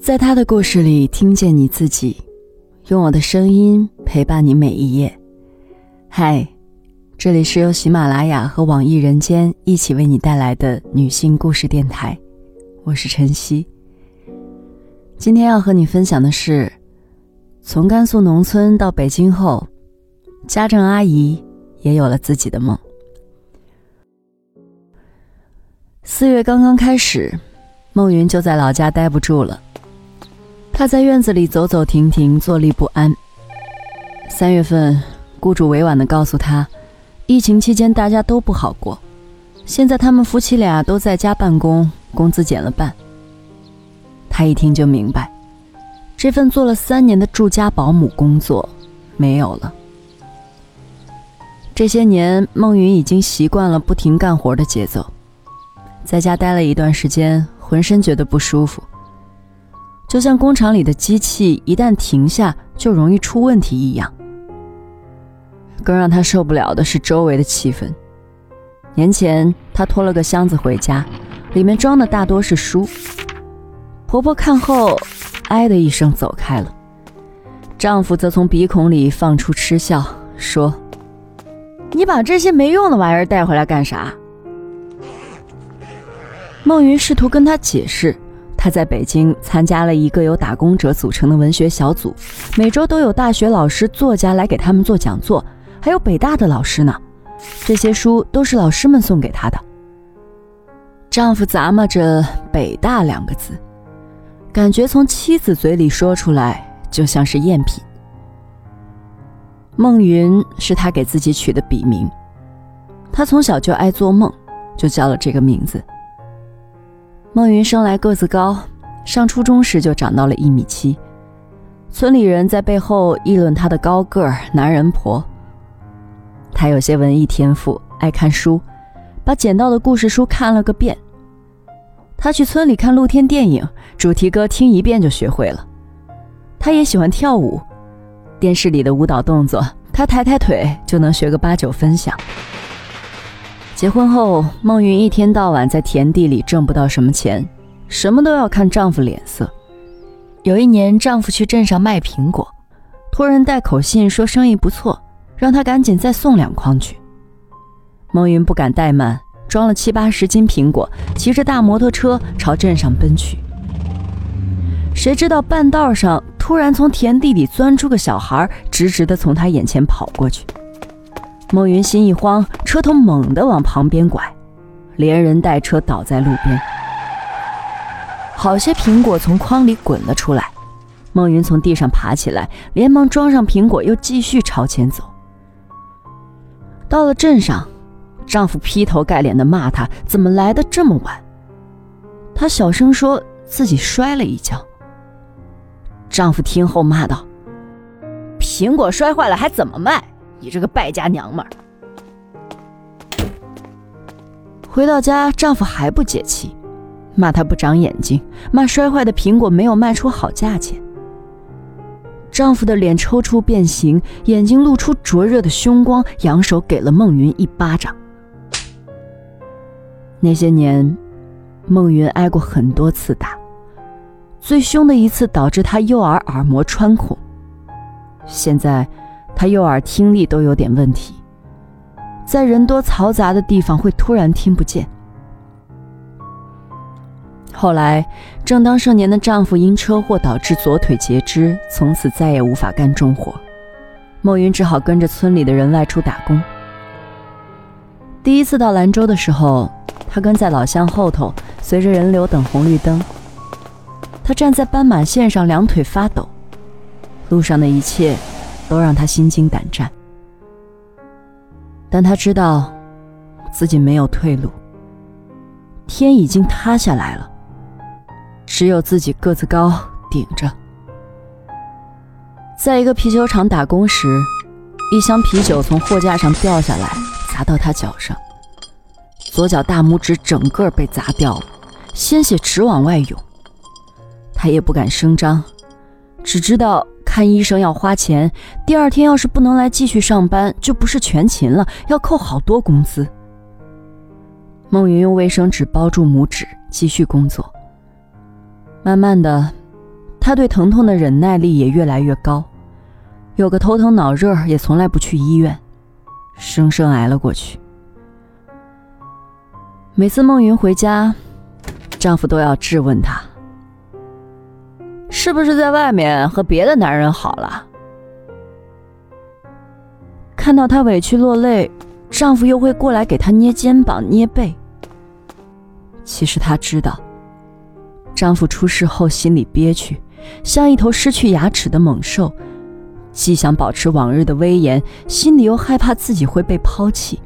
在他的故事里听见你自己，用我的声音陪伴你每一页。嗨，这里是由喜马拉雅和网易人间一起为你带来的女性故事电台，我是晨曦。今天要和你分享的是，从甘肃农村到北京后，家政阿姨也有了自己的梦。四月刚刚开始，孟云就在老家待不住了。他在院子里走走停停，坐立不安。三月份，雇主委婉地告诉他，疫情期间大家都不好过，现在他们夫妻俩都在家办公，工资减了半。他一听就明白，这份做了三年的住家保姆工作没有了。这些年，孟云已经习惯了不停干活的节奏，在家待了一段时间，浑身觉得不舒服。就像工厂里的机器一旦停下就容易出问题一样。更让他受不了的是周围的气氛。年前，他拖了个箱子回家，里面装的大多是书。婆婆看后，哎的一声走开了。丈夫则从鼻孔里放出嗤笑，说：“你把这些没用的玩意儿带回来干啥？”孟云试图跟他解释。他在北京参加了一个由打工者组成的文学小组，每周都有大学老师、作家来给他们做讲座，还有北大的老师呢。这些书都是老师们送给他的。丈夫咂摸着“北大”两个字，感觉从妻子嘴里说出来就像是赝品。孟云是他给自己取的笔名，他从小就爱做梦，就叫了这个名字。孟云生来个子高，上初中时就长到了一米七，村里人在背后议论她的高个儿男人婆。她有些文艺天赋，爱看书，把捡到的故事书看了个遍。她去村里看露天电影，主题歌听一遍就学会了。她也喜欢跳舞，电视里的舞蹈动作，她抬抬腿就能学个八九分响。结婚后，孟云一天到晚在田地里挣不到什么钱，什么都要看丈夫脸色。有一年，丈夫去镇上卖苹果，托人带口信说生意不错，让他赶紧再送两筐去。孟云不敢怠慢，装了七八十斤苹果，骑着大摩托车朝镇上奔去。谁知道半道上突然从田地里钻出个小孩，直直的从他眼前跑过去。孟云心一慌，车头猛地往旁边拐，连人带车倒在路边。好些苹果从筐里滚了出来，孟云从地上爬起来，连忙装上苹果，又继续朝前走。到了镇上，丈夫劈头盖脸地骂她怎么来的这么晚。她小声说自己摔了一跤。丈夫听后骂道：“苹果摔坏了还怎么卖？”你这个败家娘们儿！回到家，丈夫还不解气，骂她不长眼睛，骂摔坏的苹果没有卖出好价钱。丈夫的脸抽搐变形，眼睛露出灼热的凶光，扬手给了孟云一巴掌。那些年，孟云挨过很多次打，最凶的一次导致她右耳耳膜穿孔，现在。他右耳听力都有点问题，在人多嘈杂的地方会突然听不见。后来，正当盛年的丈夫因车祸导致左腿截肢，从此再也无法干重活，孟云只好跟着村里的人外出打工。第一次到兰州的时候，她跟在老乡后头，随着人流等红绿灯。她站在斑马线上，两腿发抖，路上的一切。都让他心惊胆战，但他知道自己没有退路。天已经塌下来了，只有自己个子高顶着。在一个啤酒厂打工时，一箱啤酒从货架上掉下来，砸到他脚上，左脚大拇指整个被砸掉了，鲜血直往外涌。他也不敢声张，只知道。看医生要花钱，第二天要是不能来继续上班，就不是全勤了，要扣好多工资。孟云用卫生纸包住拇指，继续工作。慢慢的，她对疼痛的忍耐力也越来越高，有个头疼脑热也从来不去医院，生生挨了过去。每次孟云回家，丈夫都要质问她：“是不是在外面和别的男人好了？”看到她委屈落泪，丈夫又会过来给她捏肩膀、捏背。其实她知道，丈夫出事后心里憋屈，像一头失去牙齿的猛兽，既想保持往日的威严，心里又害怕自己会被抛弃。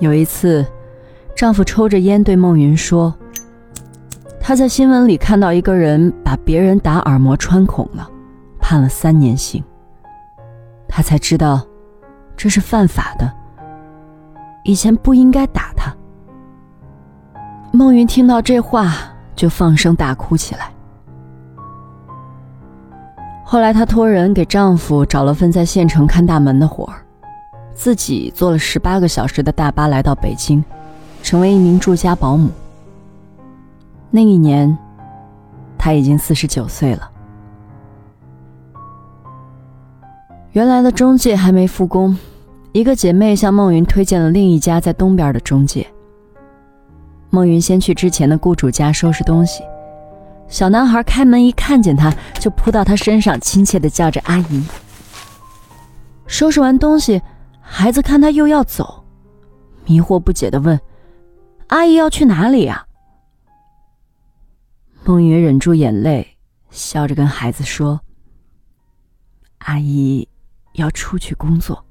有一次，丈夫抽着烟对孟云说：“他在新闻里看到一个人把别人打耳膜穿孔了，判了三年刑。他才知道这是犯法的，以前不应该打他。”孟云听到这话就放声大哭起来。后来，她托人给丈夫找了份在县城看大门的活儿。自己坐了十八个小时的大巴来到北京，成为一名住家保姆。那一年，他已经四十九岁了。原来的中介还没复工，一个姐妹向孟云推荐了另一家在东边的中介。孟云先去之前的雇主家收拾东西，小男孩开门一看见她，就扑到她身上，亲切的叫着阿姨。收拾完东西。孩子看他又要走，迷惑不解的问：“阿姨要去哪里呀？”孟云忍住眼泪，笑着跟孩子说：“阿姨要出去工作。”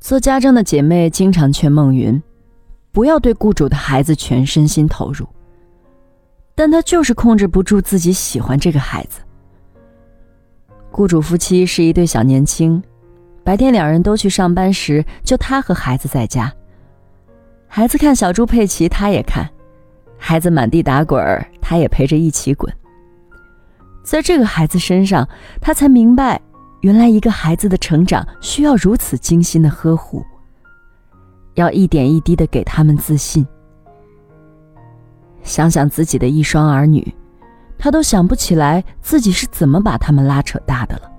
做家政的姐妹经常劝孟云，不要对雇主的孩子全身心投入，但她就是控制不住自己喜欢这个孩子。雇主夫妻是一对小年轻，白天两人都去上班时，就他和孩子在家。孩子看小猪佩奇，他也看；孩子满地打滚儿，他也陪着一起滚。在这个孩子身上，他才明白，原来一个孩子的成长需要如此精心的呵护，要一点一滴的给他们自信。想想自己的一双儿女。他都想不起来自己是怎么把他们拉扯大的了。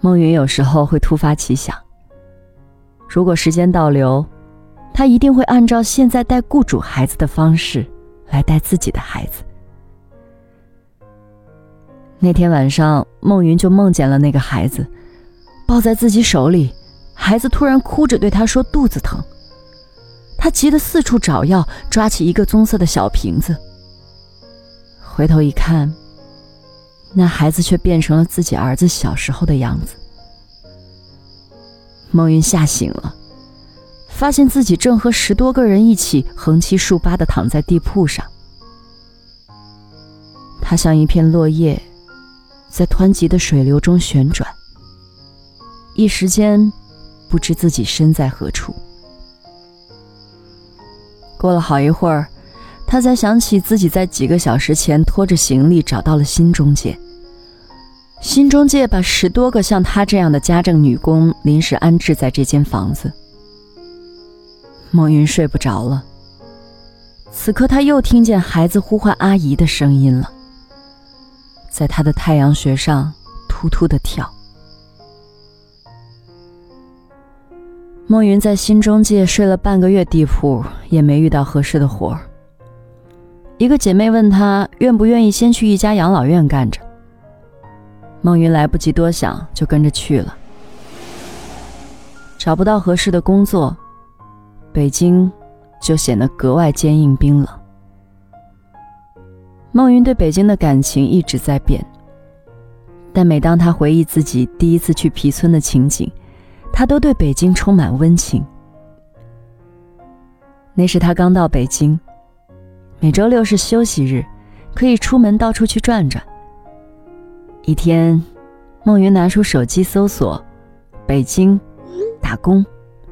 孟云有时候会突发奇想：如果时间倒流，他一定会按照现在带雇主孩子的方式来带自己的孩子。那天晚上，孟云就梦见了那个孩子，抱在自己手里，孩子突然哭着对他说肚子疼。他急得四处找药，抓起一个棕色的小瓶子。回头一看，那孩子却变成了自己儿子小时候的样子。孟云吓醒了，发现自己正和十多个人一起横七竖八的躺在地铺上。他像一片落叶，在湍急的水流中旋转，一时间不知自己身在何处。过了好一会儿。他才想起自己在几个小时前拖着行李找到了新中介。新中介把十多个像他这样的家政女工临时安置在这间房子。孟云睡不着了。此刻他又听见孩子呼唤阿姨的声音了，在他的太阳穴上突突的跳。孟云在新中介睡了半个月地铺，也没遇到合适的活儿。一个姐妹问她愿不愿意先去一家养老院干着。孟云来不及多想，就跟着去了。找不到合适的工作，北京就显得格外坚硬冰冷。孟云对北京的感情一直在变，但每当她回忆自己第一次去皮村的情景，她都对北京充满温情。那时她刚到北京。每周六是休息日，可以出门到处去转转。一天，孟云拿出手机搜索“北京打工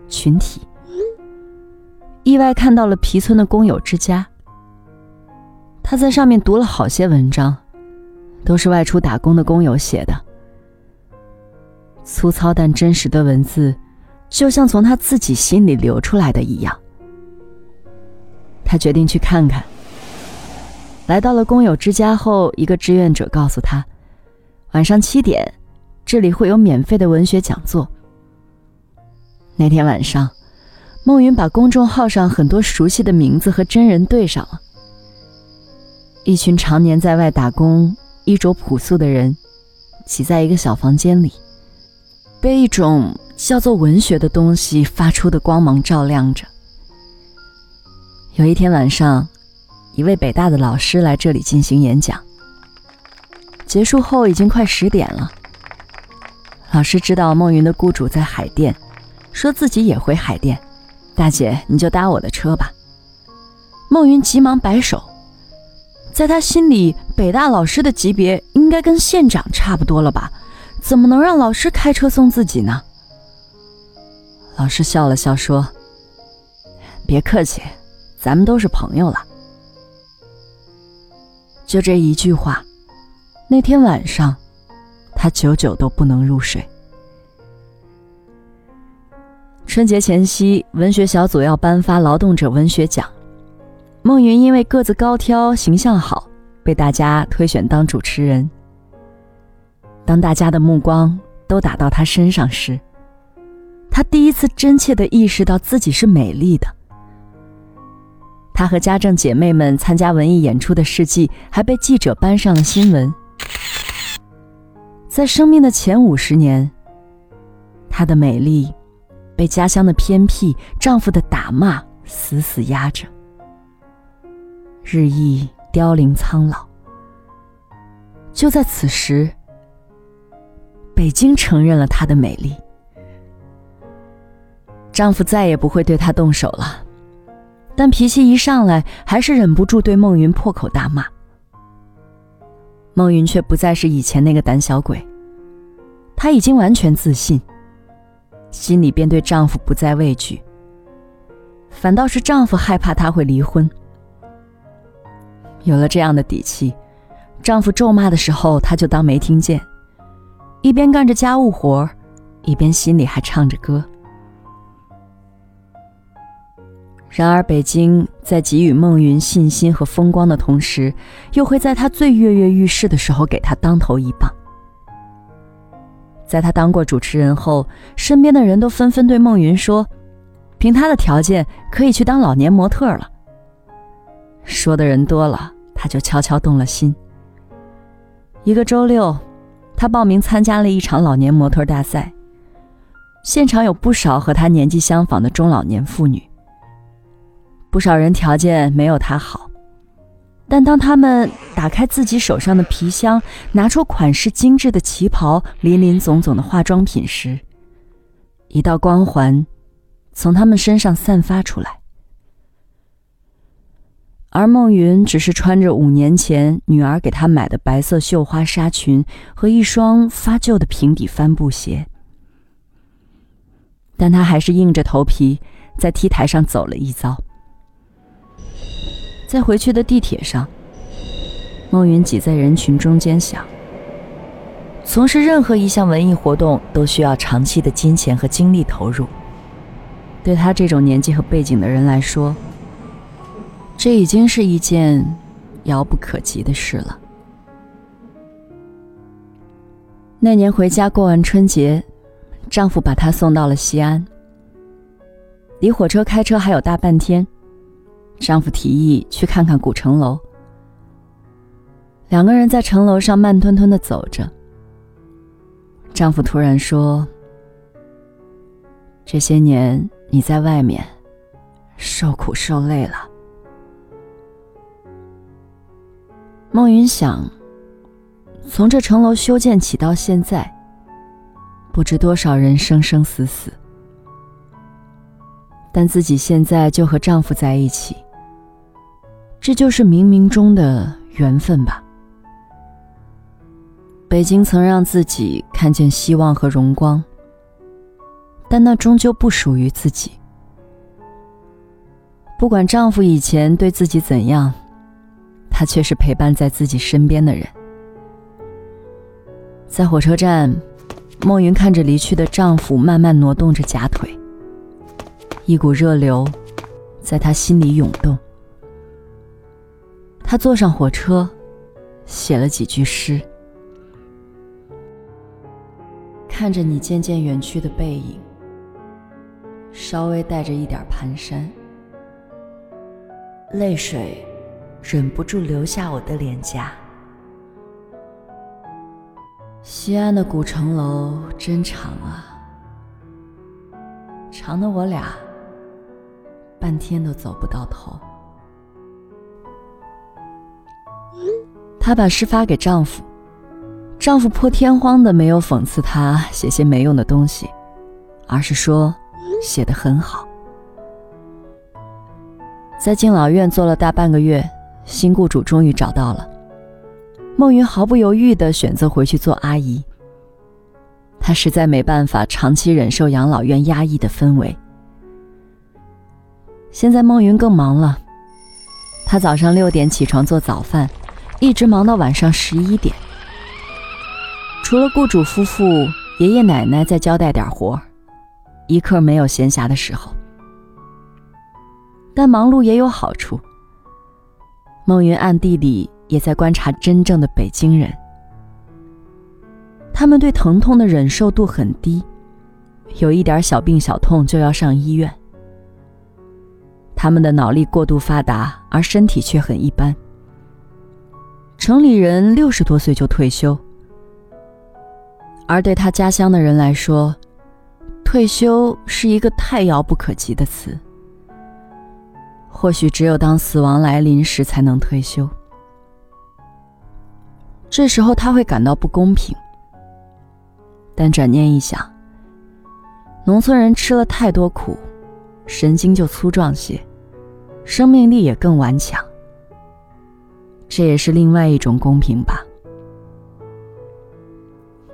群体”，意外看到了皮村的工友之家。他在上面读了好些文章，都是外出打工的工友写的，粗糙但真实的文字，就像从他自己心里流出来的一样。他决定去看看。来到了工友之家后，一个志愿者告诉他，晚上七点，这里会有免费的文学讲座。那天晚上，孟云把公众号上很多熟悉的名字和真人对上了。一群常年在外打工、衣着朴素的人，挤在一个小房间里，被一种叫做文学的东西发出的光芒照亮着。有一天晚上，一位北大的老师来这里进行演讲。结束后已经快十点了。老师知道孟云的雇主在海淀，说自己也回海淀，大姐你就搭我的车吧。孟云急忙摆手。在他心里，北大老师的级别应该跟县长差不多了吧？怎么能让老师开车送自己呢？老师笑了笑说：“别客气，咱们都是朋友了。”就这一句话，那天晚上，他久久都不能入睡。春节前夕，文学小组要颁发劳动者文学奖。孟云因为个子高挑、形象好，被大家推选当主持人。当大家的目光都打到她身上时，她第一次真切的意识到自己是美丽的。她和家政姐妹们参加文艺演出的事迹还被记者搬上了新闻。在生命的前五十年，她的美丽被家乡的偏僻、丈夫的打骂死死压着。日益凋零苍老。就在此时，北京承认了她的美丽。丈夫再也不会对她动手了，但脾气一上来，还是忍不住对孟云破口大骂。孟云却不再是以前那个胆小鬼，她已经完全自信，心里便对丈夫不再畏惧，反倒是丈夫害怕她会离婚。有了这样的底气，丈夫咒骂的时候，她就当没听见，一边干着家务活一边心里还唱着歌。然而，北京在给予孟云信心和风光的同时，又会在她最跃跃欲试的时候给她当头一棒。在他当过主持人后，身边的人都纷纷对孟云说：“凭他的条件，可以去当老年模特了。”说的人多了，他就悄悄动了心。一个周六，他报名参加了一场老年模特大赛。现场有不少和他年纪相仿的中老年妇女。不少人条件没有他好，但当他们打开自己手上的皮箱，拿出款式精致的旗袍、林林总总的化妆品时，一道光环从他们身上散发出来。而孟云只是穿着五年前女儿给她买的白色绣花纱裙和一双发旧的平底帆布鞋，但她还是硬着头皮在 T 台上走了一遭。在回去的地铁上，孟云挤在人群中间想：从事任何一项文艺活动都需要长期的金钱和精力投入，对她这种年纪和背景的人来说。这已经是一件遥不可及的事了。那年回家过完春节，丈夫把她送到了西安。离火车开车还有大半天，丈夫提议去看看古城楼。两个人在城楼上慢吞吞的走着。丈夫突然说：“这些年你在外面受苦受累了。”孟云想，从这城楼修建起到现在，不知多少人生生死死，但自己现在就和丈夫在一起，这就是冥冥中的缘分吧。北京曾让自己看见希望和荣光，但那终究不属于自己。不管丈夫以前对自己怎样。他却是陪伴在自己身边的人。在火车站，孟云看着离去的丈夫慢慢挪动着假腿，一股热流在她心里涌动。他坐上火车，写了几句诗。看着你渐渐远去的背影，稍微带着一点蹒跚，泪水忍不住流下我的脸颊。西安的古城楼真长啊，长的我俩半天都走不到头。她把诗发给丈夫，丈夫破天荒的没有讽刺她写些没用的东西，而是说写的很好。在敬老院做了大半个月，新雇主终于找到了。孟云毫不犹豫的选择回去做阿姨。她实在没办法长期忍受养老院压抑的氛围。现在孟云更忙了，她早上六点起床做早饭。一直忙到晚上十一点，除了雇主夫妇、爷爷奶奶在交代点活一刻没有闲暇的时候。但忙碌也有好处。孟云暗地里也在观察真正的北京人，他们对疼痛的忍受度很低，有一点小病小痛就要上医院。他们的脑力过度发达，而身体却很一般。城里人六十多岁就退休，而对他家乡的人来说，退休是一个太遥不可及的词。或许只有当死亡来临时才能退休，这时候他会感到不公平。但转念一想，农村人吃了太多苦，神经就粗壮些，生命力也更顽强。这也是另外一种公平吧。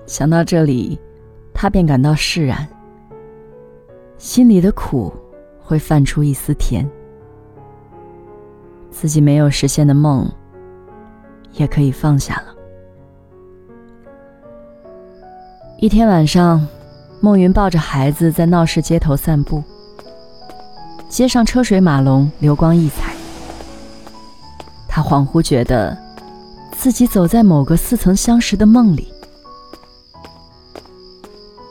想到这里，他便感到释然，心里的苦会泛出一丝甜。自己没有实现的梦，也可以放下了。一天晚上，孟云抱着孩子在闹市街头散步，街上车水马龙，流光溢彩。他恍惚觉得，自己走在某个似曾相识的梦里。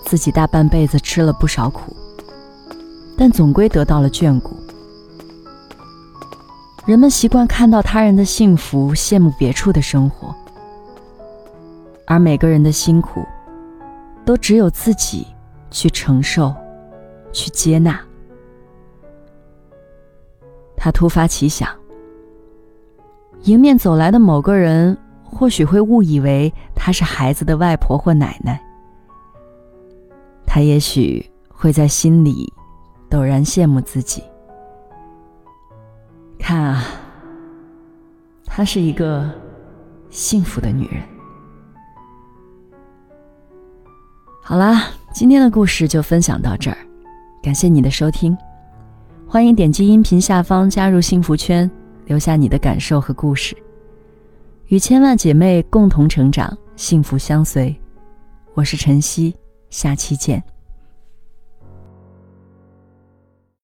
自己大半辈子吃了不少苦，但总归得到了眷顾。人们习惯看到他人的幸福，羡慕别处的生活，而每个人的辛苦，都只有自己去承受，去接纳。他突发奇想。迎面走来的某个人，或许会误以为她是孩子的外婆或奶奶。他也许会在心里陡然羡慕自己。看啊，她是一个幸福的女人。好啦，今天的故事就分享到这儿，感谢你的收听，欢迎点击音频下方加入幸福圈。留下你的感受和故事，与千万姐妹共同成长，幸福相随。我是晨曦，下期见。